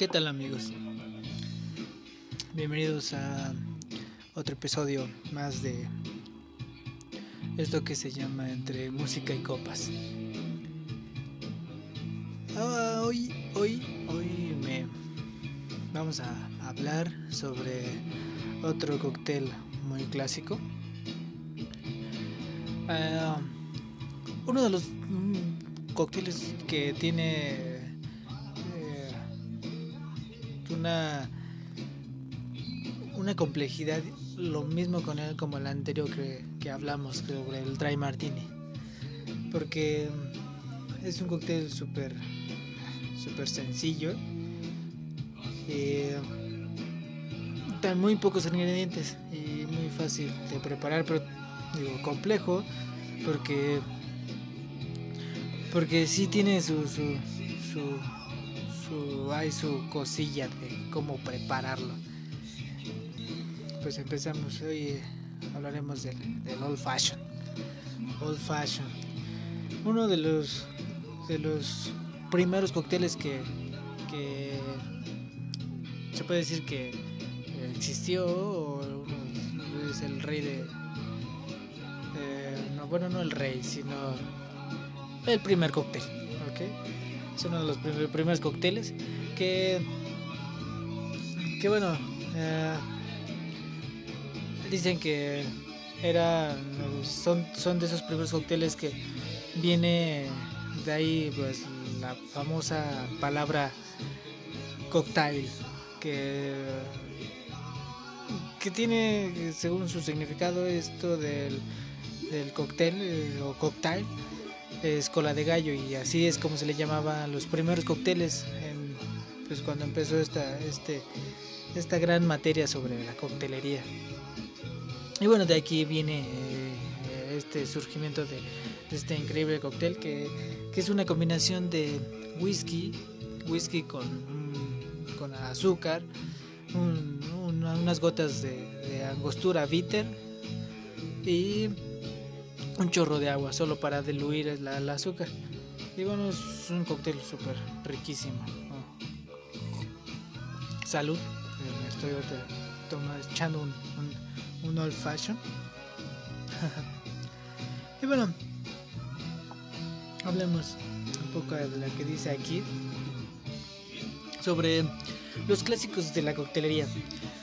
¿Qué tal amigos? Bienvenidos a otro episodio más de esto que se llama Entre Música y Copas. Ah, hoy, hoy, hoy me vamos a hablar sobre otro cóctel muy clásico. Ah, uno de los mm, cócteles que tiene una una complejidad lo mismo con él como el anterior que, que hablamos sobre el dry martini. Porque es un cóctel súper súper sencillo. Eh, tan muy pocos ingredientes y muy fácil de preparar pero digo complejo porque porque sí tiene su su su, su hay su cosilla de cómo prepararlo. Pues empezamos hoy hablaremos del, del old fashion. Old fashion. Uno de los de los primeros cócteles que, que se puede decir que existió o es el rey de eh, no, bueno no el rey sino el primer cóctel ¿ok? Es uno de los primer, primeros cócteles que que bueno eh, dicen que era son son de esos primeros cócteles que viene de ahí pues la famosa palabra cocktail que que tiene según su significado esto del, del cóctel eh, o cocktail es cola de gallo y así es como se le llamaba los primeros cócteles pues cuando empezó esta este esta gran materia sobre la coctelería. Y bueno de aquí viene eh, este surgimiento de, este increíble cóctel que, que es una combinación de whisky whisky con con azúcar un, un, unas gotas de, de angostura bitter y un chorro de agua solo para diluir la, el azúcar. Y bueno, es un cóctel súper riquísimo. Salud. Me estoy tomando, echando un, un, old fashion. y bueno, hablemos un poco de lo que dice aquí sobre los clásicos de la coctelería.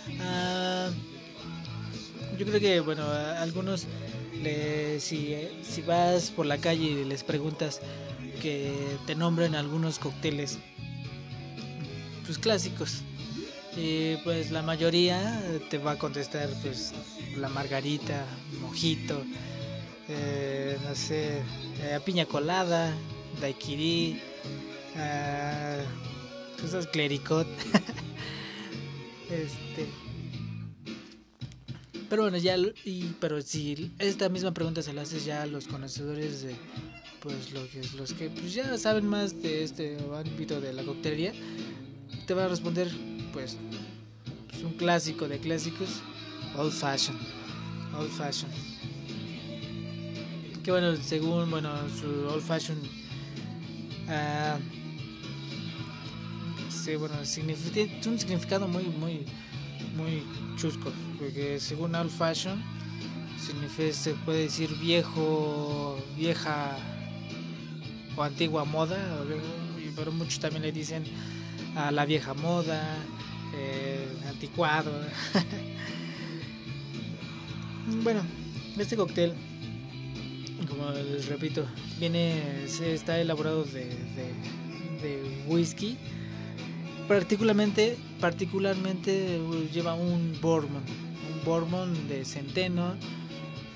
Uh, yo creo que, bueno, algunos, si, si vas por la calle y les preguntas que te nombren algunos cócteles, pues clásicos, y pues la mayoría te va a contestar, pues, la margarita, mojito, eh, no sé, eh, piña colada, daiquiri, uh, cosas clericot. este. Pero bueno, ya. Y, pero si esta misma pregunta se la haces ya a los conocedores de. Pues los que, los que pues ya saben más de este ámbito de la coctelería, te van a responder, pues. pues un clásico de clásicos: Old Fashion. Old Fashion. Que bueno, según bueno, su Old Fashion. Uh, sí, bueno, tiene un significado muy, muy, muy chusco, porque según old fashion, significa, se puede decir viejo, vieja o antigua moda, pero muchos también le dicen a la vieja moda, eh, anticuado. bueno, este cóctel, como les repito, viene, está elaborado de whisky particularmente particularmente lleva un bourbon un bourbon de centeno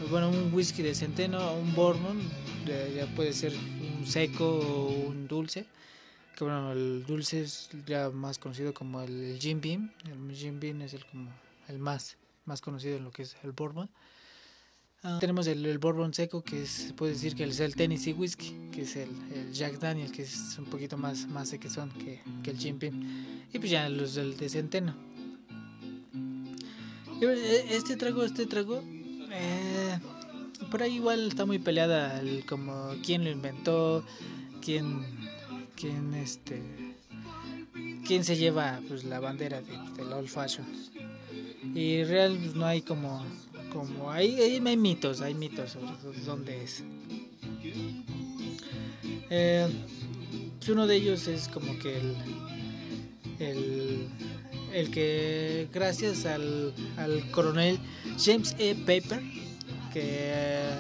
bueno un whisky de centeno un bourbon ya puede ser un seco o un dulce que bueno el dulce es ya más conocido como el Jim Beam el Jim Beam es el más más conocido en lo que es el bourbon Uh, tenemos el, el, bourbon seco, que es, se puede decir que es el Tennessee Whiskey, que es el, el, Jack Daniel, que es un poquito más, más sequezón que, que el Jim Beam. Y pues ya los del de centeno. Este trago, este trago, eh, por ahí igual está muy peleada el, como quién lo inventó, quién, quién este, quién se lleva pues la bandera del old fashion. Y real pues, no hay como como ahí, ahí hay mitos, hay mitos sobre dónde es. Eh, pues, uno de ellos es como que el, el, que gracias al, al, coronel James E. Paper, que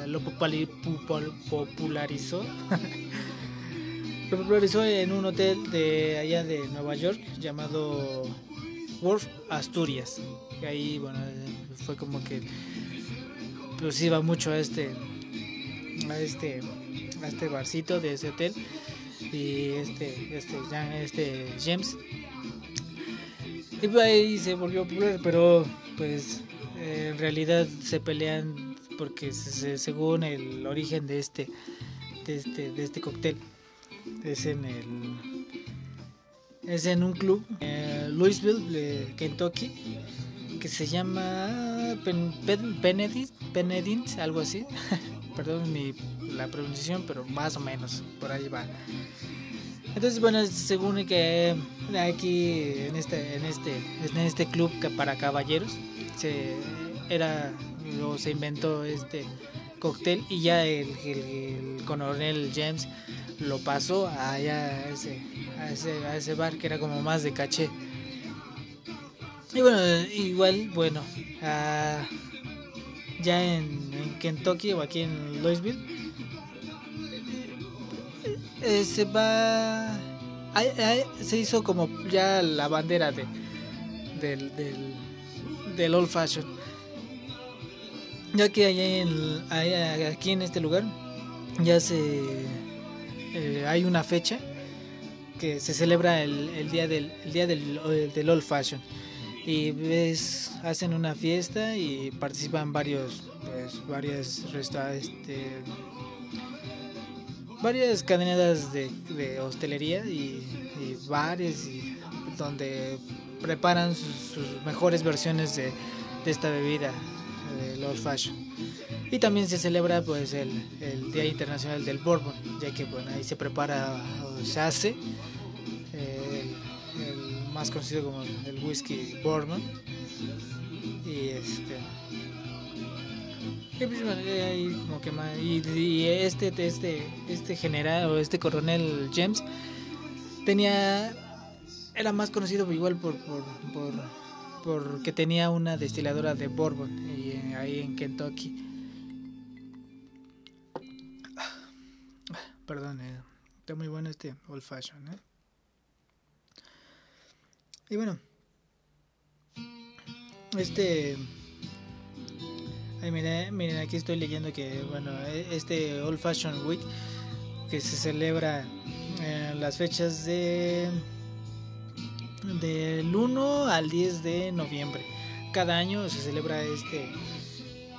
lo popularizó, lo popularizó en un hotel de allá de Nueva York llamado Wharf Asturias. Ahí, bueno, fue como que pues iba mucho a este a este a este barcito de ese hotel y este este este James. Y pues ahí se volvió popular pero pues en realidad se pelean porque según el origen de este de este de este cóctel es en el es en un club eh, Louisville Kentucky que se llama Pen, Benedict, algo así. Perdón mi, la pronunciación, pero más o menos por ahí va. Entonces, bueno, según que aquí en este en este en este club para caballeros se era o se inventó este cóctel y ya el, el, coronel James lo pasó allá ese, a ese, a ese bar que era como más de caché. Y bueno, igual, bueno, uh, ya en, en, Kentucky o aquí en Louisville, eh, se va. se hizo como ya la bandera de, del, del, del Old Fashion. Ya que allá en, aquí en este lugar ya se. Eh, hay una fecha que se celebra el, el día del el día del, del Old Fashion y ves hacen una fiesta y participan varios pues varias este, varias cadenas de, de hostelería y, y, bares y donde preparan sus, mejores versiones de, de, esta bebida el old fashion. Y también se celebra pues el, el día internacional del bourbon ya que bueno ahí se prepara o se hace más conocido como el whisky bourbon y este y, pues, que y, este este este general o este coronel James tenía era más conocido igual por por, por porque tenía una destiladora de bourbon y, eh, ahí en Kentucky perdón eh, está muy bueno este old fashion ¿eh? Y bueno, este... Ay, miren, miren, aquí estoy leyendo que, bueno, e, este Old Fashion Week que se celebra en las fechas de del 1 al 10 de noviembre. Cada año se celebra este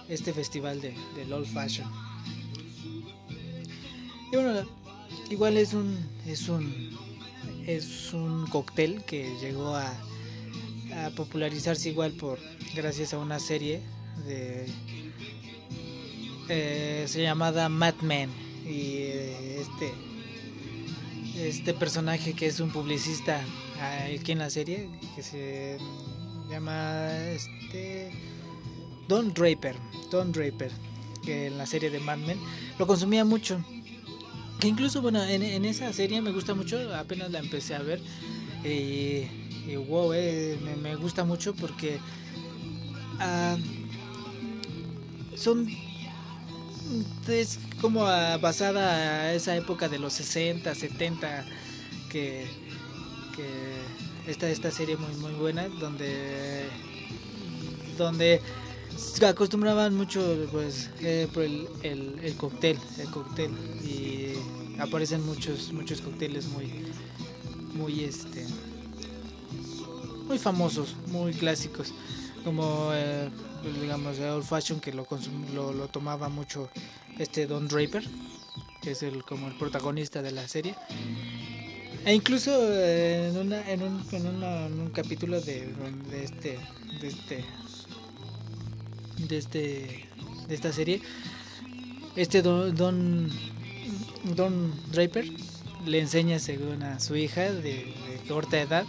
este festival de, del Old Fashion. Y bueno, igual es un es un es un cóctel que llegó a, popularizarse igual por gracias a una serie de eh, se llamada Mad Men. Y eh, este este personaje que es un publicista aquí en la serie que se llama este Don Draper Don Draper que en la serie de Mad Men lo consumía mucho que incluso, bueno, en, esa serie me gusta mucho, apenas la empecé a ver. y wow, eh, me, gusta mucho porque uh, son. Es como basada a esa época de los 60, 70, que, que esta, esta serie muy, muy buena, donde. donde acostumbraban mucho pues eh, por el, el, el, cóctel el cóctel y aparecen muchos muchos cócteles muy muy este muy famosos muy clásicos como eh, pues, digamos el old fashion que lo, lo, lo tomaba mucho este Don Draper que es el como el protagonista de la serie. E incluso eh, en, una, en, un, en, en un capítulo de, de este de este de este de esta serie este don, don Draper le enseña según a su hija de, corta edad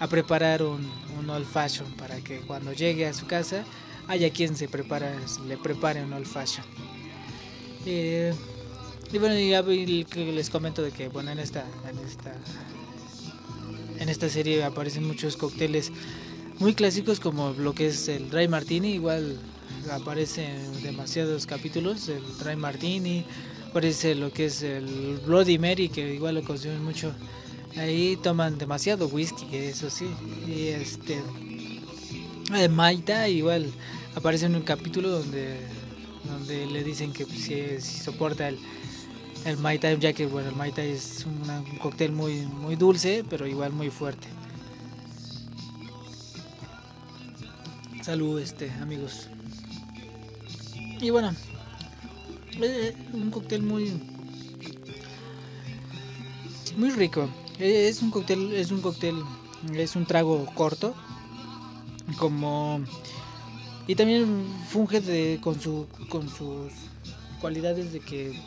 a preparar un, un old fashion para que cuando llegue a su casa haya quien se prepara, le prepare un old fashion. Eh, y bueno, ya les comento de que bueno en esta, en esta en esta serie aparecen muchos cócteles muy clásicos como lo que es el Dry Martini, igual aparece en demasiados capítulos, el Dry Martini, aparece lo que es el Bloody Mary, que igual lo consumen mucho. Ahí toman demasiado whisky, eso sí. Y este. El Maita igual aparece en un capítulo donde donde le dicen que si, soporta el, el Mai Tai, ya que bueno, el Mai Tai es un cóctel muy, muy dulce, pero igual muy fuerte. Salud, este, amigos. Y bueno, eh, un cóctel muy muy rico. Es un cóctel, es un cóctel, es un trago corto, como y también funge de, con su con sus cualidades de que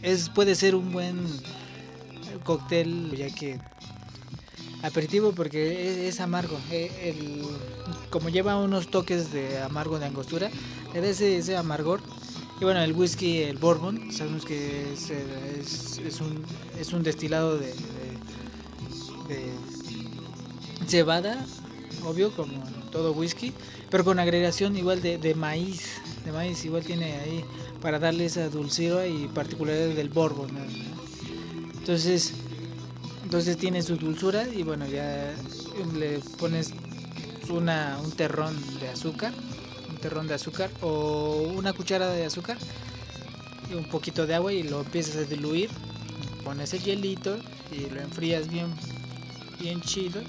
es puede ser un buen cóctel ya que aperitivo porque es, amargo. Eh, el, como lleva unos toques de amargo de angostura, da ese, amargor. Y bueno, el whisky, el bourbon, sabemos que es, es, un, es un destilado de, de, cebada, obvio, como todo whisky, pero con agregación igual de, de maíz. De maíz igual tiene ahí para darle esa dulzura y particularidad del bourbon. Entonces, entonces tiene su dulzura y bueno, ya le pones una, un terrón de azúcar, terrón de azúcar o una cuchara de azúcar y un poquito de agua y lo empiezas a diluir. Pones el hielito y lo enfrías bien, bien chido.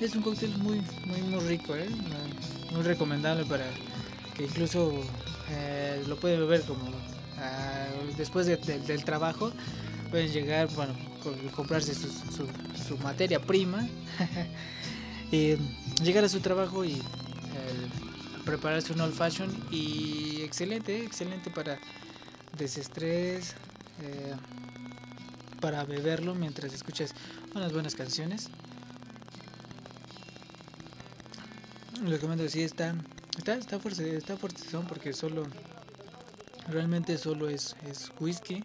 Es un cóctel muy, muy, muy rico, ¿eh? muy recomendable para que incluso eh, lo pueden beber como ah, después del trabajo pueden llegar, bueno, comprarse su, su, materia prima, y llegar a su trabajo y prepararse un old fashion y excelente, excelente para desestrés, eh, para beberlo mientras escuchas unas buenas canciones. Comento que sí está, está, está fuerte, está fuerte porque solo, realmente solo es, es whisky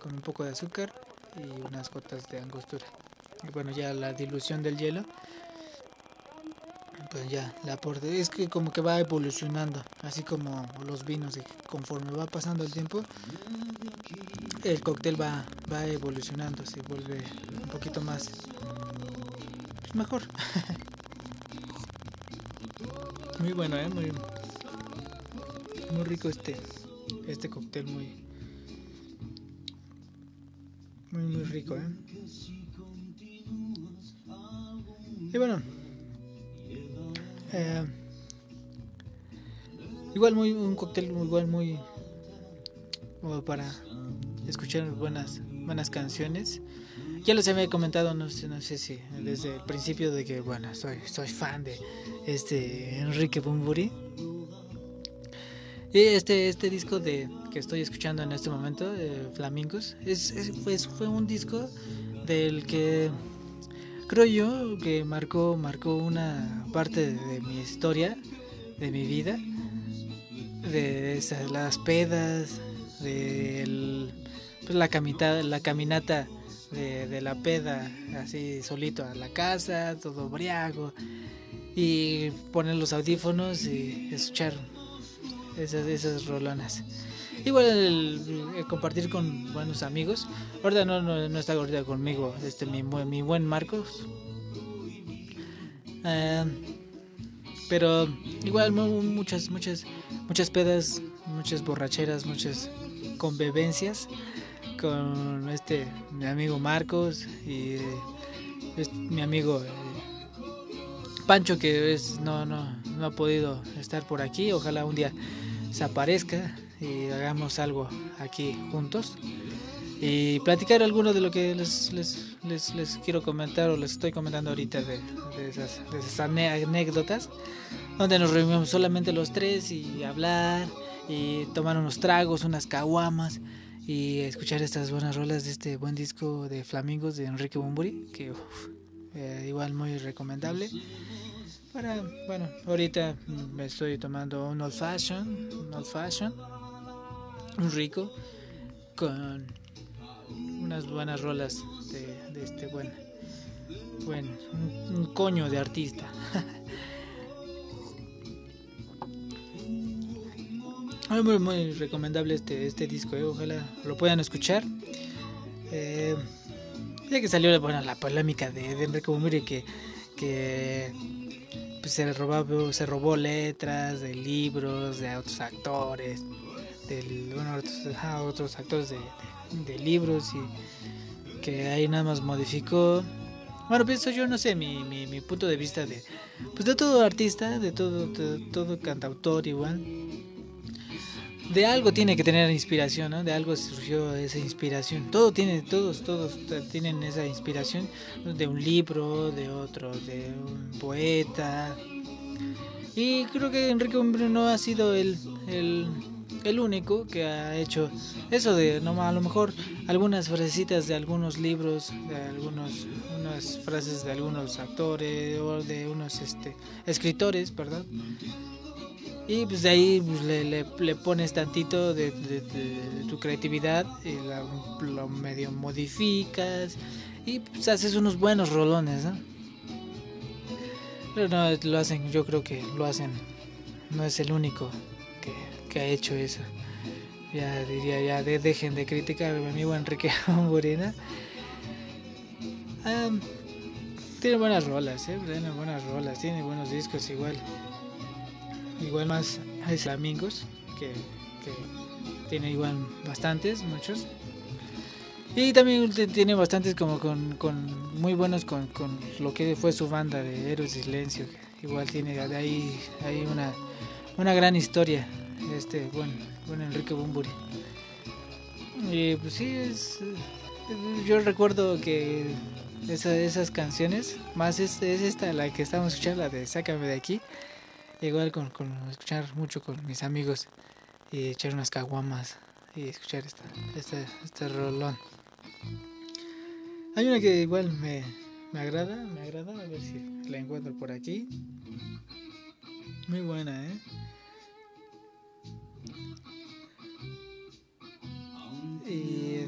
con un poco de azúcar y unas gotas de angostura. Y bueno, ya la dilución del hielo, ya la aporte. Es que como que va evolucionando, así como los vinos, y conforme va pasando el tiempo, el cóctel va, va evolucionando, se vuelve un poquito más pues mejor. muy bueno, ¿eh? muy, muy rico este, este cóctel, muy muy, muy rico, ¿eh? Y bueno, eh, igual muy un cóctel igual muy para escuchar buenas buenas canciones. Ya les había comentado, no sé, no sé si desde el principio de que bueno, soy soy fan de este Enrique Bumburi. Y este este disco de que estoy escuchando en este momento, eh, Flamingos, es, pues, fue un disco del que creo yo que marcó, marcó una parte de, mi historia, de mi vida, de las pedas, de pues, la, caminata, la caminata de, la peda, así solito a la casa, todo briago, y poner los audífonos y escuchar esas, esas rolonas. Igual el, compartir con buenos amigos. Ahorita no, no, está ahorita conmigo este mi, mi buen Marcos. Eh, pero igual muchas, muchas, muchas pedas, muchas borracheras, muchas convivencias con este mi amigo Marcos y este, mi amigo eh, Pancho que es, no, no, no ha podido estar por aquí. Ojalá un día se aparezca y hagamos algo aquí juntos y platicar alguno de lo que les, les, les, quiero comentar o les estoy comentando ahorita de, esas, de esas anécdotas donde nos reunimos solamente los tres y hablar y tomar unos tragos, unas caguamas y escuchar estas buenas rolas de este buen disco de Flamingos de Enrique Bumburi que eh, igual muy recomendable. Para, bueno, ahorita me estoy tomando un old fashion, old fashion, rico, con unas buenas rolas de, este buen, buen un, coño de artista. muy, muy recomendable este, este disco, eh, ojalá lo puedan escuchar. Eh, ya que salió bueno, la polémica de, de Enrique Bumiri que, que pues, se, robó, se robó letras de libros de otros actores, de otros, actores de, libros y que ahí nada más modificó. Bueno, pienso yo, no sé, mi, mi, punto de vista de, pues de todo artista, de todo, todo cantautor igual de algo tiene que tener inspiración. De algo surgió esa inspiración. Todo tiene, todos, todos tienen esa inspiración de un libro, de otro, de un poeta. Y creo que Enrique no ha sido el, el, único que ha hecho eso de, no, a lo mejor algunas frasecitas de algunos libros, de algunos, unas frases de algunos actores o de unos este, escritores, perdón y pues de ahí pues, le, le, pones tantito de, tu creatividad, y lo medio modificas y pues haces unos buenos rolones, ¿no? Pero no, lo hacen, yo creo que lo hacen, no es el único que, que ha hecho eso. Ya diría, ya dejen de criticar a mi amigo Enrique Morena. tiene buenas rolas, ¿eh? tiene buenas rolas, tiene buenos discos igual igual más amigos que, tiene igual bastantes, muchos. Y también tiene bastantes como con, con muy buenos con, con, lo que fue su banda de Héroes de Silencio. igual tiene de ahí, hay una, una gran historia. Este buen, buen Enrique Bumburi. Y pues sí, es, yo recuerdo que esas canciones, más es, es esta la que estamos escuchando, la de Sácame de aquí igual con, con escuchar mucho con mis amigos y echar unas caguamas y escuchar esta, este, este rolón. Hay una que igual me, me agrada, me agrada, a ver si la encuentro por aquí. Muy buena, ¿eh? Y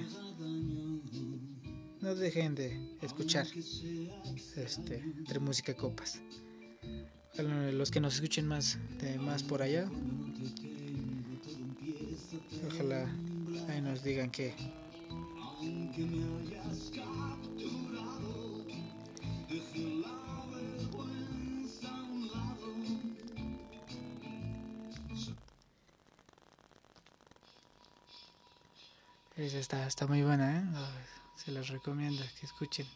no dejen de escuchar este entre música copas. Los que nos escuchen más de más por allá ojalá ahí nos digan que Esa está, está muy buena, ¿eh? Se los recomiendo que escuchen.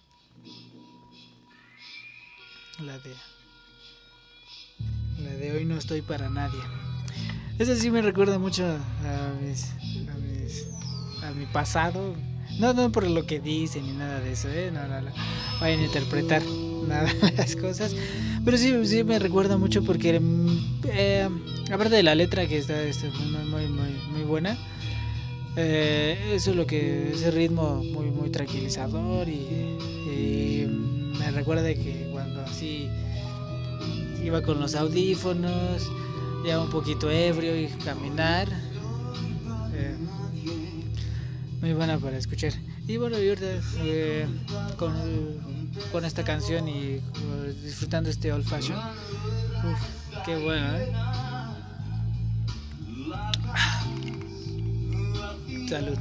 La de la de hoy no estoy para nadie. Esa sí me recuerda mucho a, mis, a, mi pasado. No, no por lo que dicen ni nada de eso, ¿eh? No, no, vayan a interpretar nada de las cosas. Pero sí, sí me recuerda mucho porque, eh, aparte de la letra que está, muy, muy, muy, muy buena, eh, eso es lo que, ese ritmo muy, muy tranquilizador y, y me recuerda que cuando así iba con los audífonos, ya un poquito ebrio y caminar. Eh, muy buena para escuchar. Y bueno, y ahorita eh, con, esta canción y uh, disfrutando este old fashion. Uf, qué bueno, ¿eh? Salud.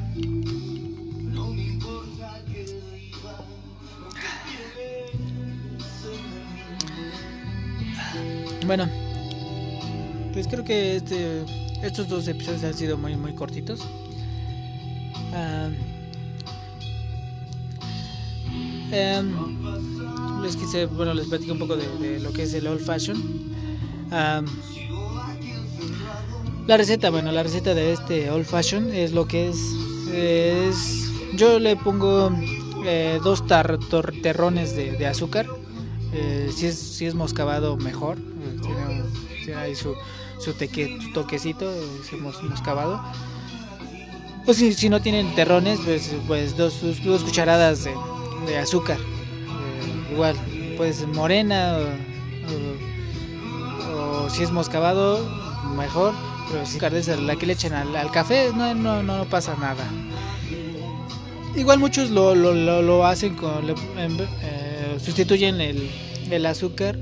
Bueno, pues creo que este, estos dos episodios han sido muy, muy cortitos. Ah, em, les quise, bueno, les platico un poco de, lo que es el old fashion. La receta, bueno, la receta de este old fashion es lo que es, es yo le pongo eh, dos terrones de, azúcar. Eh, si, es, si es moscavado, mejor tiene, ahí su, su, toquecito, hemos, cavado. Pues si, si, no tienen terrones, pues, pues dos, dos cucharadas de, azúcar. Eh, igual, pues morena o, si es moscavado, mejor. Pero si es la que le echan al, café, no, no, no, pasa nada. Igual muchos lo, lo, lo, hacen con... Eh, sustituyen el, el azúcar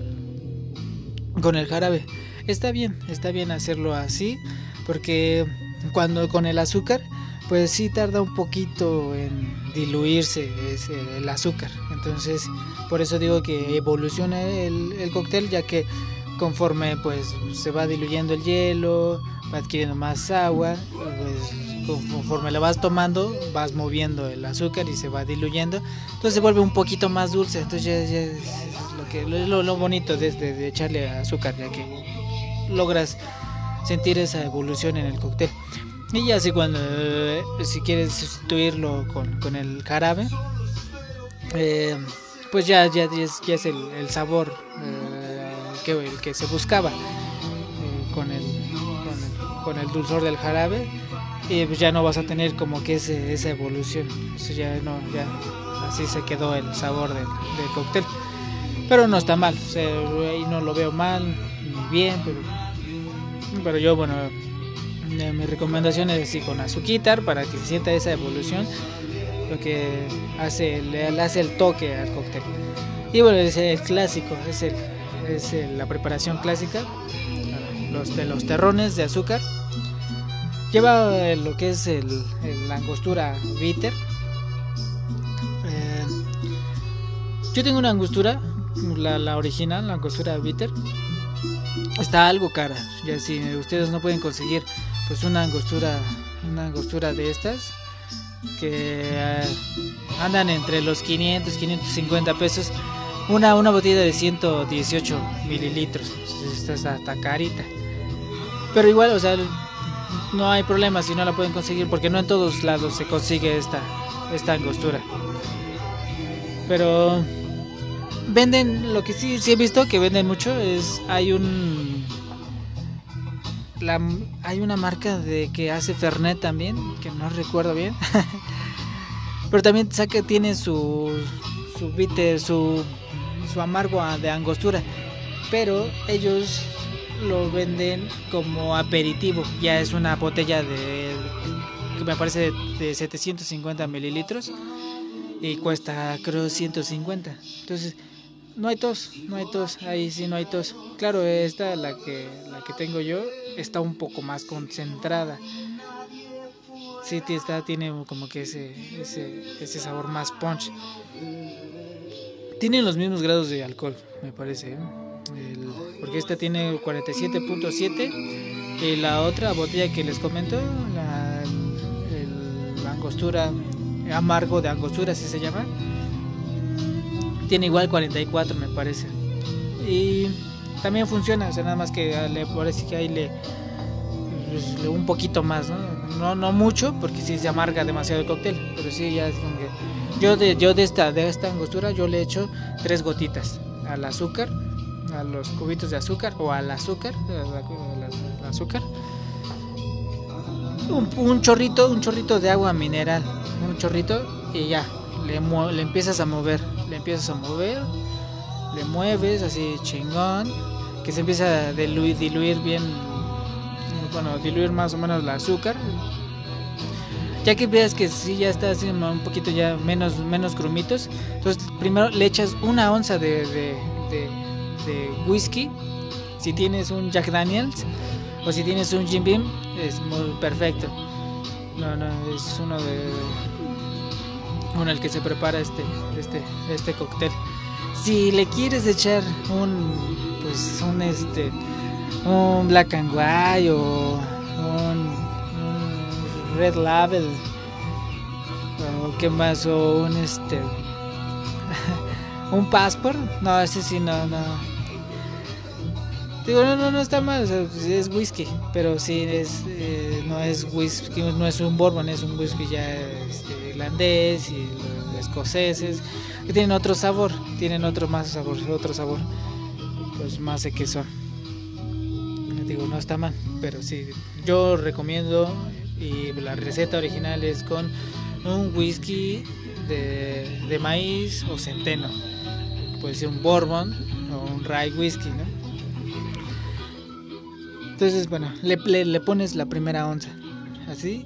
con el jarabe. Está bien, está bien hacerlo así, porque cuando con el azúcar, pues sí tarda un poquito en diluirse el azúcar. Entonces, por eso digo que evoluciona el, el cóctel, ya que conforme pues se va diluyendo el hielo, va adquiriendo más agua, pues conforme la vas tomando, vas moviendo el azúcar y se va diluyendo, entonces se vuelve un poquito más dulce, entonces ya, es lo que lo, lo bonito de, de, echarle azúcar, ya que logras sentir esa evolución en el cóctel. Y ya así cuando eh, si quieres sustituirlo con, con el jarabe, eh, pues ya, ya, ya, es, el, sabor eh, que, el que se buscaba eh, con, el, con, el, dulzor del jarabe y pues ya no vas a tener como que ese, esa evolución eso ya no ya así se quedó el sabor del, cóctel pero no está mal o sea, ahí no lo veo mal ni bien pero, pero yo bueno mi recomendación es así con azuquitar para que se sienta esa evolución lo que hace, le, hace el toque al cóctel. Y bueno, es el clásico, es, el, es la preparación clásica, los de los terrones de azúcar. Lleva eh, lo que es el, la angostura bitter. Eh, yo tengo una angostura, la, la original, la angostura bitter. Está algo cara, ya si ustedes no pueden conseguir pues una angostura, una angostura de estas, que eh, andan entre los 500 550 pesos una, una botella de 118 mililitros esta es hasta carita pero igual o sea no hay problema si no la pueden conseguir porque no en todos lados se consigue esta esta angostura pero venden lo que sí sí he visto que venden mucho es hay un hay una marca de que hace Fernet también, que no recuerdo bien. Pero también saca tiene su su bitter, su su amargo de angostura, pero ellos lo venden como aperitivo. Ya es una botella de que me parece de, 750 mililitros y cuesta creo 150. Entonces no hay tos, no hay tos, ahí sí no hay tos. Claro, esta la que la que tengo yo está un poco más concentrada. Sí, está, tiene como que ese, ese, ese sabor más punch. Tienen los mismos grados de alcohol, me parece. ¿eh? porque esta tiene 47.7 y la otra botella que les comento, la, la angostura, amargo de angostura, así se llama, tiene igual 44 me parece. Y también funciona, o sea, nada más que le parece que ahí le, un poquito más, ¿no? ¿no? Mucho, porque si se amarga demasiado el cóctel, pero sí ya es como que yo de yo de esta de esta angostura yo le echo tres gotitas al azúcar, a los cubitos de azúcar o al azúcar, al azúcar. Un, chorrito, un chorrito de agua mineral, un chorrito y ya, le, le empiezas a mover, le empiezas a mover, le mueves así chingón que se empieza a diluir bien, bueno, diluir más o menos el azúcar. Ya que veas que sí ya está así un poquito ya menos, menos grumitos, entonces primero le echas una onza de, whisky, si tienes un Jack Daniels o si tienes un Jim Beam, es muy perfecto. No, no, es uno de uno el que se prepara este, este, este cóctel. Si le quieres echar un pues un este un black and white o un, red label o qué más o un este un passport no ese sí no no digo no no no está mal pues, es whisky pero sí es eh, no es whisky no es un bourbon es un whisky ya este, irlandés y escoceses tienen otro sabor tienen otro más sabor otro sabor pues más de que son. Digo, no está mal, pero sí, yo recomiendo y la receta original es con un whisky de, maíz o centeno. puede ser un bourbon o un rye whisky, ¿no? Entonces, bueno, le, le, pones la primera onza, así,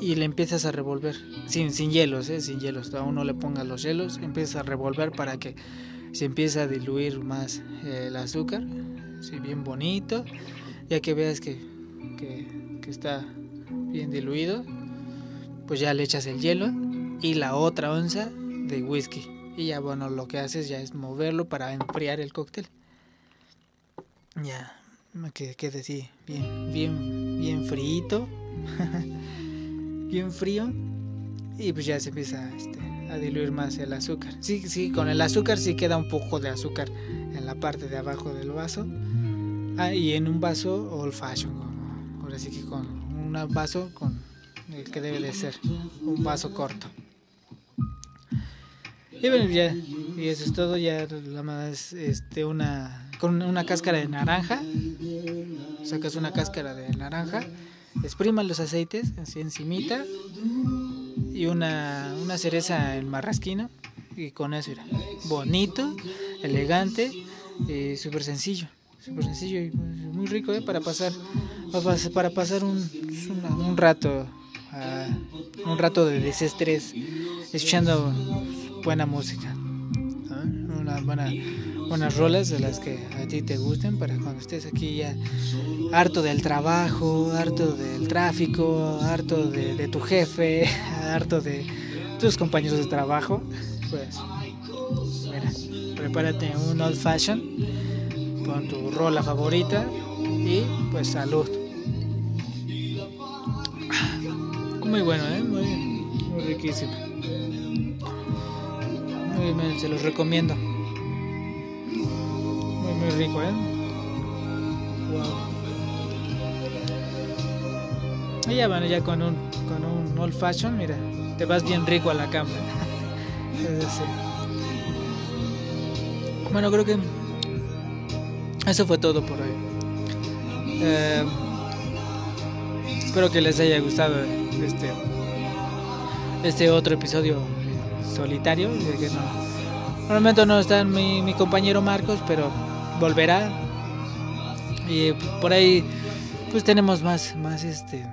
y le empiezas a revolver, sin, sin hielos, ¿eh? sin hielos, aún no le pongas los hielos, empiezas a revolver para que se empiece a diluir más eh, el azúcar, así bien bonito, ya que veas que, que, está bien diluido, pues ya le echas el hielo y la otra onza de whisky. Y ya bueno, lo que haces ya es moverlo para enfriar el cóctel. Ya, que quede así, bien, bien, bien frío. bien frío. Y pues ya se empieza este, a diluir más el azúcar. Sí, sí, con el azúcar sí queda un poco de azúcar en la parte de abajo del vaso. Ah, y en un vaso old fashion, ahora sí que con un vaso con el que debe de ser, un vaso corto. Y bueno, ya, y eso es todo, ya la más, este, una, con una cáscara de naranja, sacas una cáscara de naranja, exprima los aceites, así encimita, y una, una cereza en marrasquino, y con eso era bonito, elegante, y súper sencillo, súper sencillo y muy rico, ¿eh? para pasar, para pasar un, un rato, uh, un rato de desestrés, escuchando buena música, una buena, buenas rolas de las que a ti te gusten para cuando estés aquí ya harto del trabajo, harto del tráfico, harto de, tu jefe, harto de tus compañeros de trabajo, pues mira, prepárate un old fashion con tu rola favorita y pues salud. Muy bueno, ¿eh? muy, muy riquísimo se los recomiendo. Muy, muy rico, ¿eh? Y ya bueno, ya con un, con un old fashion, mira, te vas bien rico a la cama. Bueno, creo que eso fue todo por hoy. Eh, espero que les haya gustado este, este otro episodio solitario. Que no, normalmente no está mi, mi compañero Marcos, pero volverá. Y por ahí, pues tenemos más, más este,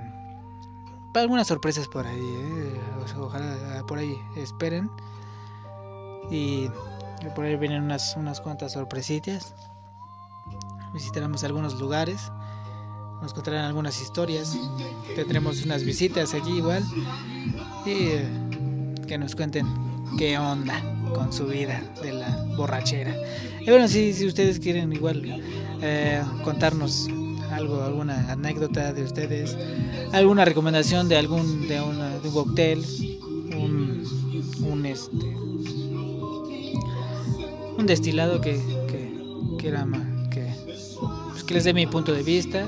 algunas sorpresas por ahí. ¿eh? Ojalá por ahí esperen. Y por ahí vienen unas, unas cuantas sorpresitas. Visitaremos algunos lugares. Nos contarán algunas historias. Tendremos unas visitas allí igual. Y que nos cuenten qué onda con su vida de la borrachera. Y bueno, si, si ustedes quieren igual eh, contarnos algo, alguna anécdota de ustedes, alguna recomendación de algún de, una, de un cóctel, un, un este un destilado que, que, que era pues, que les dé mi punto de vista,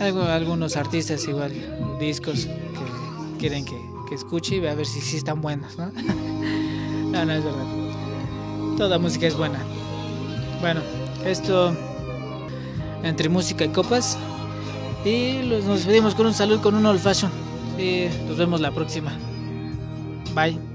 algunos artistas igual, discos que quieren que, que escuche y a ver si, si están buenos, ¿no? no, es verdad. Toda música es buena. Bueno, esto entre música y copas. Y nos despedimos con un saludo con un old. Y nos vemos la próxima. Bye.